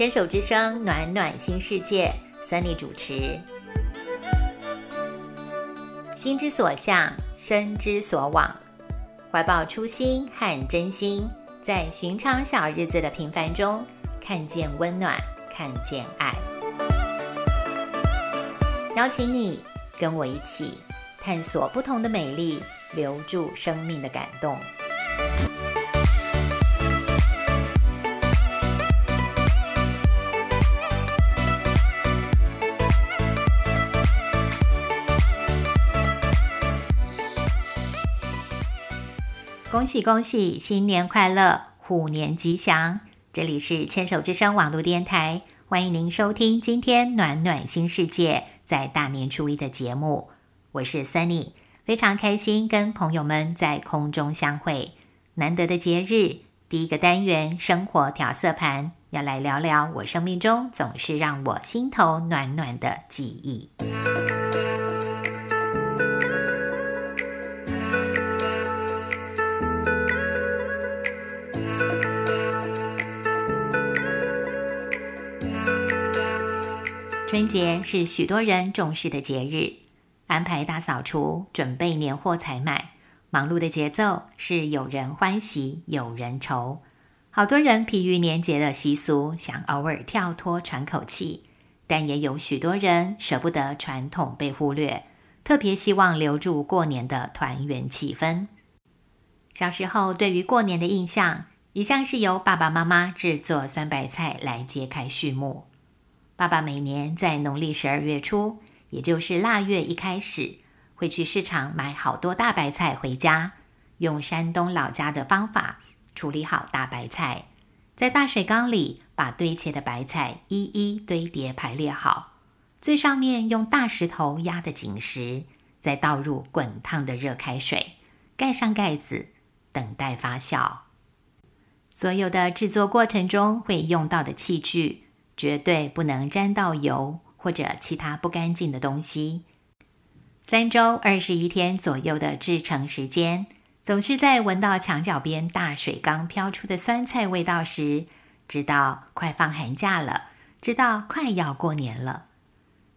牵手之声，暖暖新世界，Sunny 主持。心之所向，身之所往，怀抱初心和真心，在寻常小日子的平凡中，看见温暖，看见爱。邀请你跟我一起探索不同的美丽，留住生命的感动。恭喜恭喜，新年快乐，虎年吉祥！这里是牵手之声网络电台，欢迎您收听今天暖暖新世界在大年初一的节目。我是 Sunny，非常开心跟朋友们在空中相会。难得的节日，第一个单元生活调色盘，要来聊聊我生命中总是让我心头暖暖的记忆。春节是许多人重视的节日，安排大扫除，准备年货采买，忙碌的节奏是有人欢喜有人愁。好多人疲于年节的习俗，想偶尔跳脱喘口气，但也有许多人舍不得传统被忽略，特别希望留住过年的团圆气氛。小时候对于过年的印象，一向是由爸爸妈妈制作酸白菜来揭开序幕。爸爸每年在农历十二月初，也就是腊月一开始，会去市场买好多大白菜回家，用山东老家的方法处理好大白菜，在大水缸里把堆切的白菜一一堆叠排列好，最上面用大石头压的紧实，再倒入滚烫的热开水，盖上盖子，等待发酵。所有的制作过程中会用到的器具。绝对不能沾到油或者其他不干净的东西。三周二十一天左右的制成时间，总是在闻到墙角边大水缸飘出的酸菜味道时，知道快放寒假了，知道快要过年了。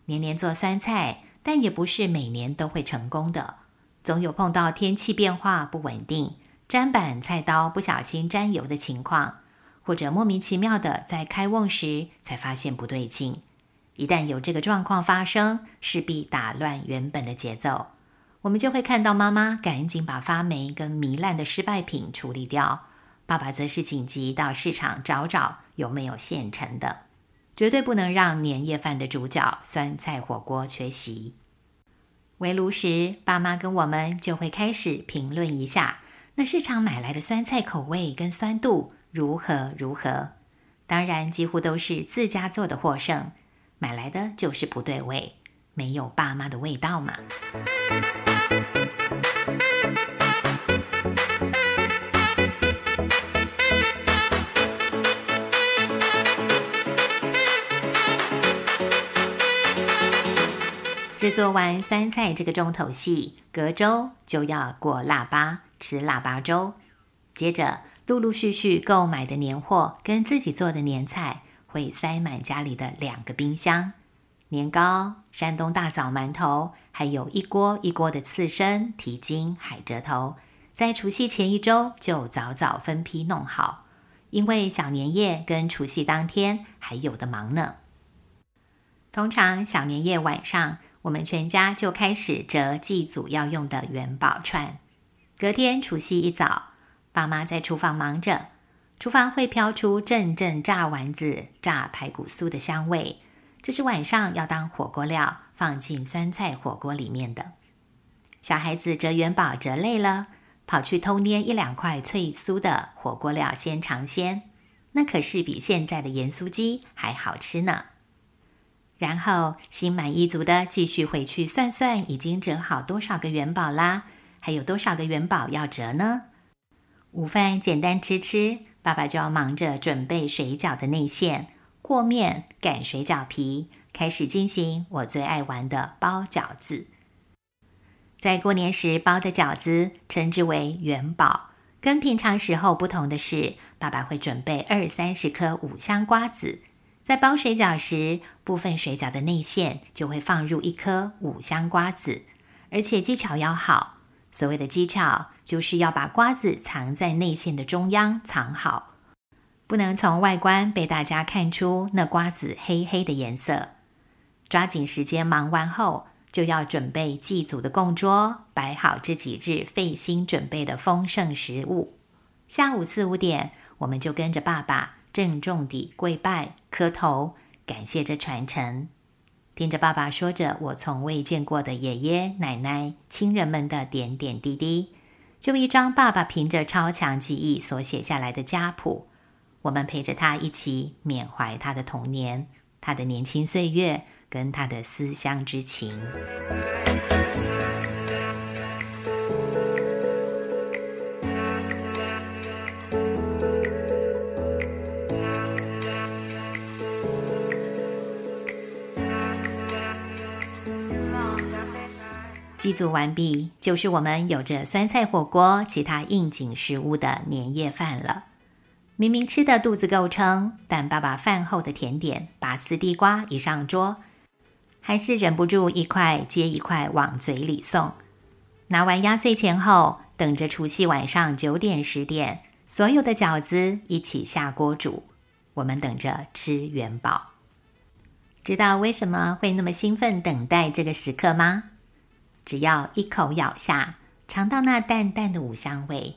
年年做酸菜，但也不是每年都会成功的，总有碰到天气变化不稳定，砧板菜刀不小心沾油的情况。或者莫名其妙的在开瓮时才发现不对劲，一旦有这个状况发生，势必打乱原本的节奏。我们就会看到妈妈赶紧把发霉跟糜烂的失败品处理掉，爸爸则是紧急到市场找找有没有现成的，绝对不能让年夜饭的主角酸菜火锅缺席。围炉时，爸妈跟我们就会开始评论一下那市场买来的酸菜口味跟酸度。如何如何？当然，几乎都是自家做的获胜，买来的就是不对味，没有爸妈的味道嘛。制作完酸菜这个重头戏，隔周就要过腊八，吃腊八粥，接着。陆陆续续购买的年货跟自己做的年菜会塞满家里的两个冰箱，年糕、山东大枣馒头，还有一锅一锅的刺身、蹄筋、海蜇头，在除夕前一周就早早分批弄好，因为小年夜跟除夕当天还有的忙呢。通常小年夜晚上，我们全家就开始折祭祖要用的元宝串，隔天除夕一早。爸妈在厨房忙着，厨房会飘出阵阵炸丸子、炸排骨酥的香味，这是晚上要当火锅料放进酸菜火锅里面的。小孩子折元宝折累了，跑去偷捏一两块脆酥的火锅料先尝鲜，那可是比现在的盐酥鸡还好吃呢。然后心满意足的继续回去算算，已经折好多少个元宝啦？还有多少个元宝要折呢？午饭简单吃吃，爸爸就要忙着准备水饺的内馅、和面、擀水饺皮，开始进行我最爱玩的包饺子。在过年时包的饺子称之为元宝，跟平常时候不同的是，爸爸会准备二三十颗五香瓜子，在包水饺时，部分水饺的内馅就会放入一颗五香瓜子，而且技巧要好。所谓的技巧，就是要把瓜子藏在内馅的中央，藏好，不能从外观被大家看出那瓜子黑黑的颜色。抓紧时间忙完后，就要准备祭祖的供桌，摆好这几日费心准备的丰盛食物。下午四五点，我们就跟着爸爸。郑重地跪拜磕头，感谢这传承。听着爸爸说着我从未见过的爷爷奶奶亲人们的点点滴滴，就一张爸爸凭着超强记忆所写下来的家谱。我们陪着他一起缅怀他的童年、他的年轻岁月跟他的思乡之情。祭祖完毕，就是我们有着酸菜火锅、其他应景食物的年夜饭了。明明吃的肚子够撑，但爸爸饭后的甜点拔丝地瓜一上桌，还是忍不住一块接一块往嘴里送。拿完压岁钱后，等着除夕晚上九点十点，所有的饺子一起下锅煮。我们等着吃元宝。知道为什么会那么兴奋等待这个时刻吗？只要一口咬下，尝到那淡淡的五香味，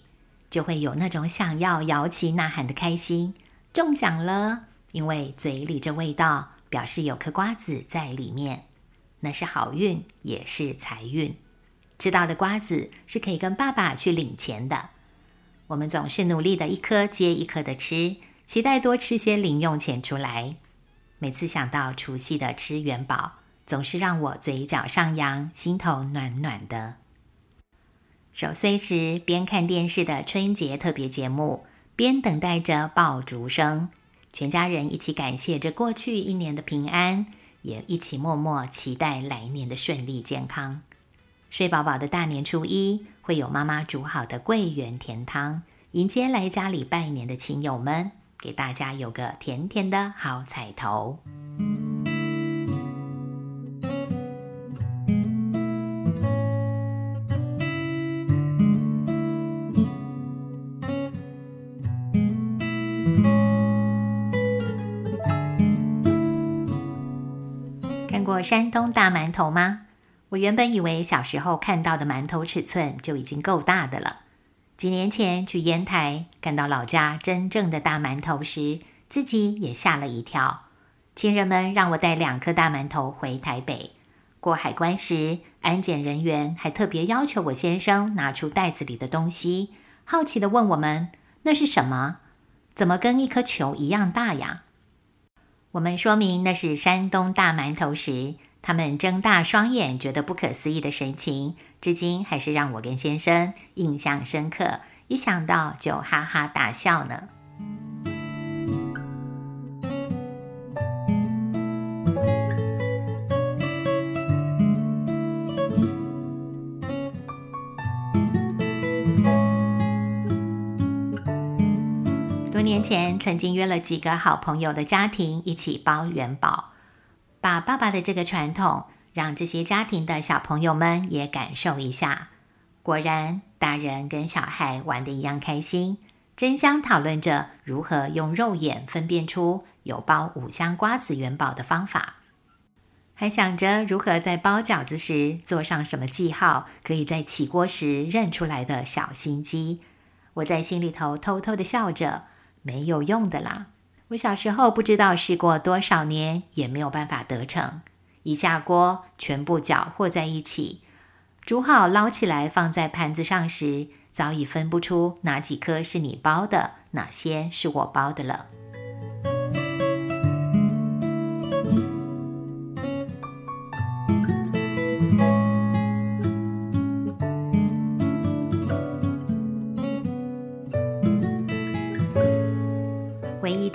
就会有那种想要摇旗呐喊的开心。中奖了，因为嘴里这味道表示有颗瓜子在里面，那是好运，也是财运。吃到的瓜子是可以跟爸爸去领钱的。我们总是努力的一颗接一颗的吃，期待多吃些零用钱出来。每次想到除夕的吃元宝。总是让我嘴角上扬，心头暖暖的。守岁时，边看电视的春节特别节目，边等待着爆竹声，全家人一起感谢着过去一年的平安，也一起默默期待来年的顺利健康。睡饱饱的大年初一，会有妈妈煮好的桂圆甜汤，迎接来家里拜年的亲友们，给大家有个甜甜的好彩头。过山东大馒头吗？我原本以为小时候看到的馒头尺寸就已经够大的了。几年前去烟台看到老家真正的大馒头时，自己也吓了一跳。亲人们让我带两颗大馒头回台北。过海关时，安检人员还特别要求我先生拿出袋子里的东西，好奇的问我们：“那是什么？怎么跟一颗球一样大呀？”我们说明那是山东大馒头时，他们睁大双眼，觉得不可思议的神情，至今还是让我跟先生印象深刻，一想到就哈哈大笑呢。前曾经约了几个好朋友的家庭一起包元宝，把爸爸的这个传统让这些家庭的小朋友们也感受一下。果然，大人跟小孩玩的一样开心，争相讨论着如何用肉眼分辨出有包五香瓜子元宝的方法，还想着如何在包饺子时做上什么记号，可以在起锅时认出来的小心机。我在心里头偷偷的笑着。没有用的啦！我小时候不知道试过多少年，也没有办法得逞。一下锅，全部搅和在一起，煮好捞起来放在盘子上时，早已分不出哪几颗是你包的，哪些是我包的了。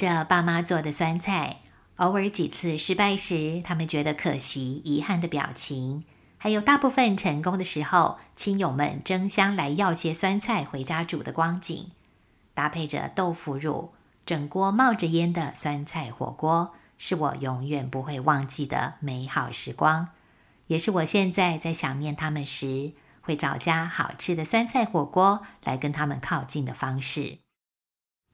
着爸妈做的酸菜，偶尔几次失败时，他们觉得可惜、遗憾的表情，还有大部分成功的时候，亲友们争相来要些酸菜回家煮的光景，搭配着豆腐乳，整锅冒着烟的酸菜火锅，是我永远不会忘记的美好时光，也是我现在在想念他们时会找家好吃的酸菜火锅来跟他们靠近的方式。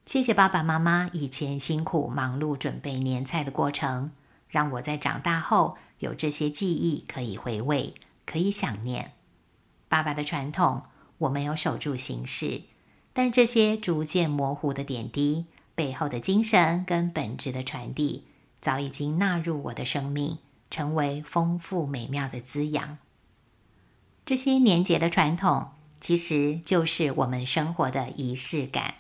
谢谢爸爸妈妈以前辛苦忙碌准备年菜的过程，让我在长大后有这些记忆可以回味，可以想念。爸爸的传统我没有守住形式，但这些逐渐模糊的点滴背后的精神跟本质的传递。早已经纳入我的生命，成为丰富美妙的滋养。这些年节的传统，其实就是我们生活的仪式感。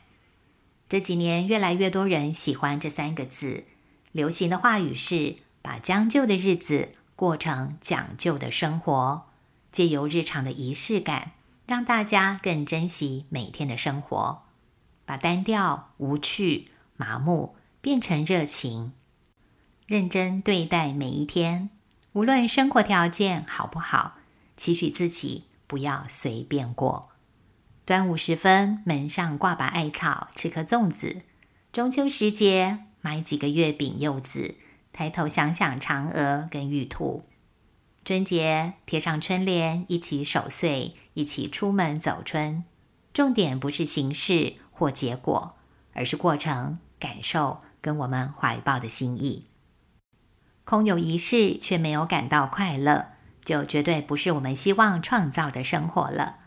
这几年，越来越多人喜欢这三个字。流行的话语是把将就的日子过成讲究的生活，借由日常的仪式感，让大家更珍惜每天的生活，把单调、无趣、麻木变成热情。认真对待每一天，无论生活条件好不好，期许自己不要随便过。端午时分，门上挂把艾草，吃颗粽子；中秋时节，买几个月饼、柚子，抬头想想嫦娥跟玉兔；春节贴上春联，一起守岁，一起出门走春。重点不是形式或结果，而是过程、感受跟我们怀抱的心意。空有仪式却没有感到快乐，就绝对不是我们希望创造的生活了。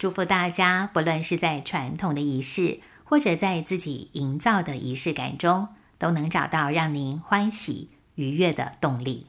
祝福大家，不论是在传统的仪式，或者在自己营造的仪式感中，都能找到让您欢喜愉悦的动力。